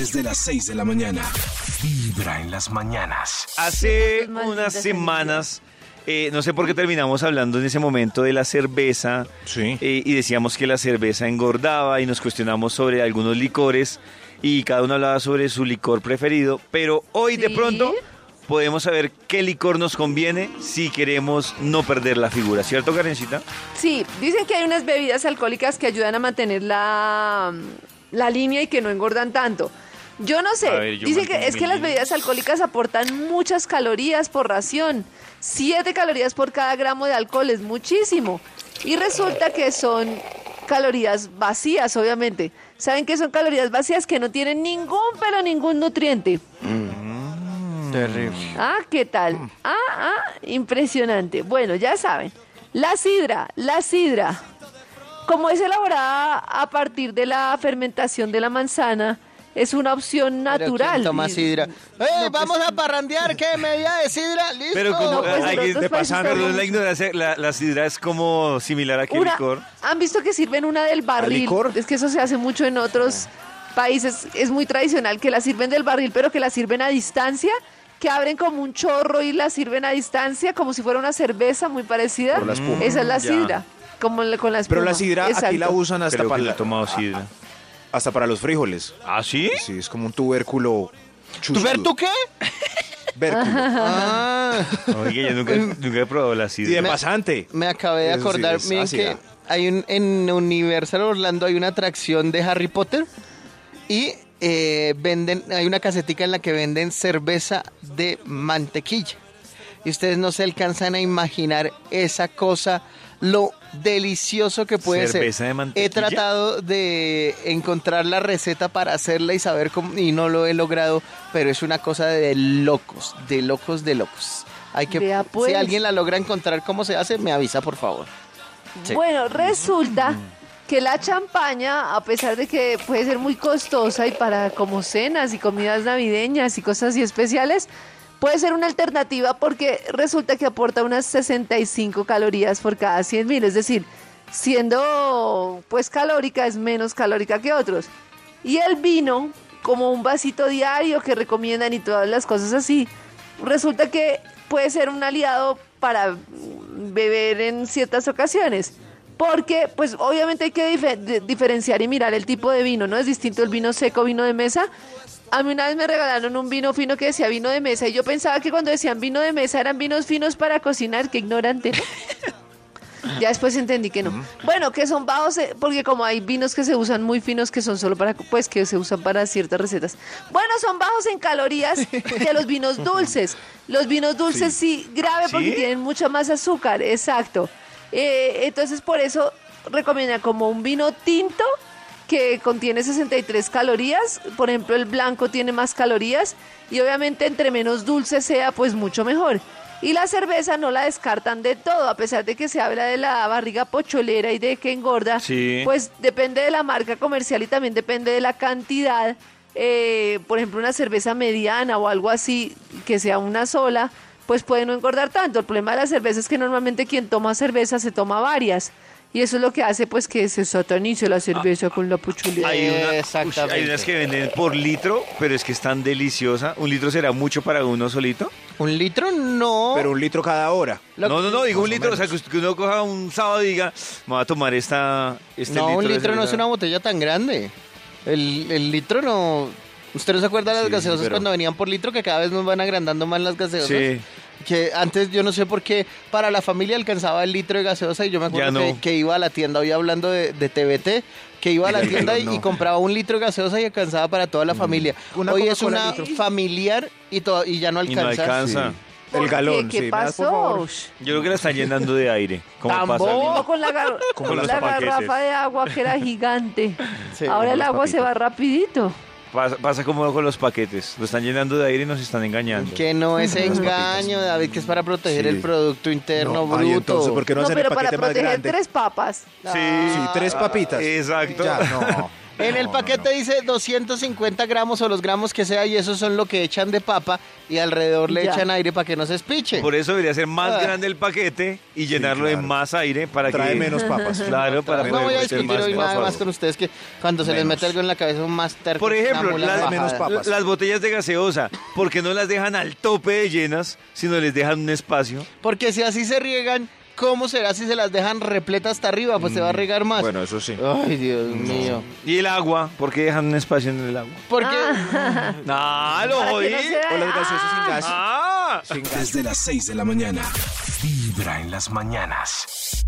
Desde las 6 de la mañana. Vibra en las mañanas. Hace unas semanas, eh, no sé por qué terminamos hablando en ese momento de la cerveza Sí. eh, y decíamos que la cerveza engordaba y nos cuestionamos sobre algunos licores y cada uno hablaba sobre su licor preferido, pero hoy de pronto podemos saber qué licor nos conviene si queremos no perder la figura, ¿cierto, Karencita? Sí, dicen que hay unas bebidas alcohólicas que ayudan a mantener la, la línea y que no engordan tanto. Yo no sé, ver, yo dicen que es que las bebidas alcohólicas aportan muchas calorías por ración. Siete calorías por cada gramo de alcohol es muchísimo. Y resulta que son calorías vacías, obviamente. ¿Saben qué son calorías vacías? Que no tienen ningún, pero ningún nutriente. Terrible. Ah, ¿qué tal? Ah, ah, impresionante. Bueno, ya saben. La sidra, la sidra. Como es elaborada a partir de la fermentación de la manzana, es una opción natural. Toma sidra. ¡Eh, vamos a parrandear! ¿Qué? ¿Media de sidra? ¡Listo! Pero como No, pues, hay que- de perdón también. la ignorancia, la, la sidra es como similar a Una- licor. ¿Han visto que sirven una del barril? licor? Es que eso se hace mucho en otros países. Es muy tradicional que la sirven del barril, pero que la sirven a distancia, que abren como un chorro y la sirven a distancia, como si fuera una cerveza muy parecida. Por la espuma. Esa es la Ya. sidra. Como la- con la espuma. Pero la sidra aquí la usan hasta Creo que para, no he la- tomado sidra. Hasta para los frijoles. ¿Ah, sí? Sí, es como un tubérculo ¿Tú ver chuzudo. tú qué? Vérculo. Ah, Oye, yo nunca, nunca he probado la Y de sidra. pasante. me acabé de Eso sí, acordar. es Miren ácida. que hay un, en Universal Orlando hay una atracción de Harry Potter y eh, venden, hay una casetica en la que venden cerveza de mantequilla. Y ustedes no se alcanzan a imaginar esa cosa, lo delicioso que puede ¿Cerveza ser. de mantequilla? He tratado de encontrar la receta para hacerla y saber cómo, y no lo he logrado, pero es una cosa de locos, de locos, de locos. Hay que, Vea, pues. si alguien la logra encontrar cómo se hace, me avisa, por favor. Sí. Bueno, resulta que la champaña, a pesar de que puede ser muy costosa y para como cenas y comidas navideñas y cosas así especiales, puede ser una alternativa porque resulta que aporta unas 65 calorías por cada 100 mil, es decir, siendo pues calórica es menos calórica que otros. Y el vino, como un vasito diario que recomiendan y todas las cosas así, resulta que puede ser un aliado para beber en ciertas ocasiones. Porque, pues, obviamente hay que diferenciar y mirar el tipo de vino, ¿no? Es distinto el vino seco, vino de mesa. A mí una vez me regalaron un vino fino que decía vino de mesa y yo pensaba que cuando decían vino de mesa eran vinos finos para cocinar, qué ignorante. ¿no? Ya después entendí que no. Bueno, que son bajos, eh, porque como hay vinos que se usan muy finos que son solo para, pues que se usan para ciertas recetas. Bueno, son bajos en calorías que los vinos dulces. Los vinos dulces sí, grave porque ¿Sí? tienen mucha más azúcar, exacto. Eh, entonces por eso recomienda como un vino tinto que contiene 63 calorías, por ejemplo el blanco tiene más calorías y obviamente entre menos dulce sea pues mucho mejor. Y la cerveza no la descartan de todo, a pesar de que se habla de la barriga pocholera y de que engorda, Sí. pues depende de la marca comercial y también depende de la cantidad. Eh, por ejemplo, una cerveza mediana o algo así, que sea una sola, pues puede no engordar tanto. El problema de la cerveza es que normalmente quien toma cerveza se toma varias. Y eso es lo que hace pues que se satanice la cerveza con la pocholera. Hay, una- hay unas que venden por litro, pero es que es tan deliciosa. ¿Un litro será mucho para uno solito? ¿Un litro? No. Pero un litro cada hora. Lo- no, no, no, digo un o litro. O sea, que uno coja un sábado y diga, me voy a tomar esta, este no, un litro no es cerveza". una botella tan grande. El, el litro no... ¿Usted no se acuerda de las Sí, gaseosas pero- cuando venían por litro que cada vez nos van agrandando más las gaseosas? Sí. Que antes yo no sé por qué para la familia alcanzaba el litro de gaseosa y yo me acuerdo no. que, que iba a la tienda, hoy hablando de, de TBT, que iba a la tienda y, No. y compraba un litro de gaseosa y alcanzaba para toda la familia. Una hoy es una familiar y, to- y ya no Y no alcanza. alcanza. Sí. ¿Por El galón, ¿Qué, ¿Qué sí, ¿me das, por pasó? favor? Yo creo que la están llenando de aire. Como pasa. con la, gar- con garrafa de agua que era gigante. Sí, Ahora el agua se va rapidito. Pasa, pasa como con los paquetes. Lo están llenando de aire y nos están engañando. Que no es engaño, David, que es para proteger Sí. el Producto Interno No, ay, Bruto. entonces, ¿por qué no, No, hacen el pero para paquete más proteger grande? tres papas. Sí, Sí, tres papitas. Exacto. Ya, no. En el paquete dice 250 gramos o los gramos que sea y esos son lo que echan de papa y alrededor le Ya. echan aire para que no se espiche. Por eso debería ser más Ah. grande el paquete y llenarlo de claro. más aire para Trae que... menos papas. Claro, para no poder voy a meter discutir más hoy nada papas. más con ustedes que cuando se les Menos. mete algo en la cabeza son más tercos. Por que una ejemplo, mula las, menos papas. las botellas de gaseosa, ¿por qué no las dejan al tope de llenas, sino les dejan un espacio? Porque si así se riegan, ¿cómo será si se las dejan repletas hasta arriba? Pues se va a regar más. Bueno, eso sí. Ay, Dios mío. Y el agua, ¿por qué dejan un espacio en el agua? Porque ¡Ah, lo Para jodí! O las gaseosas sin gas. ¡Ah! Sin gas. Desde las 6 de la mañana. Vibra en las mañanas.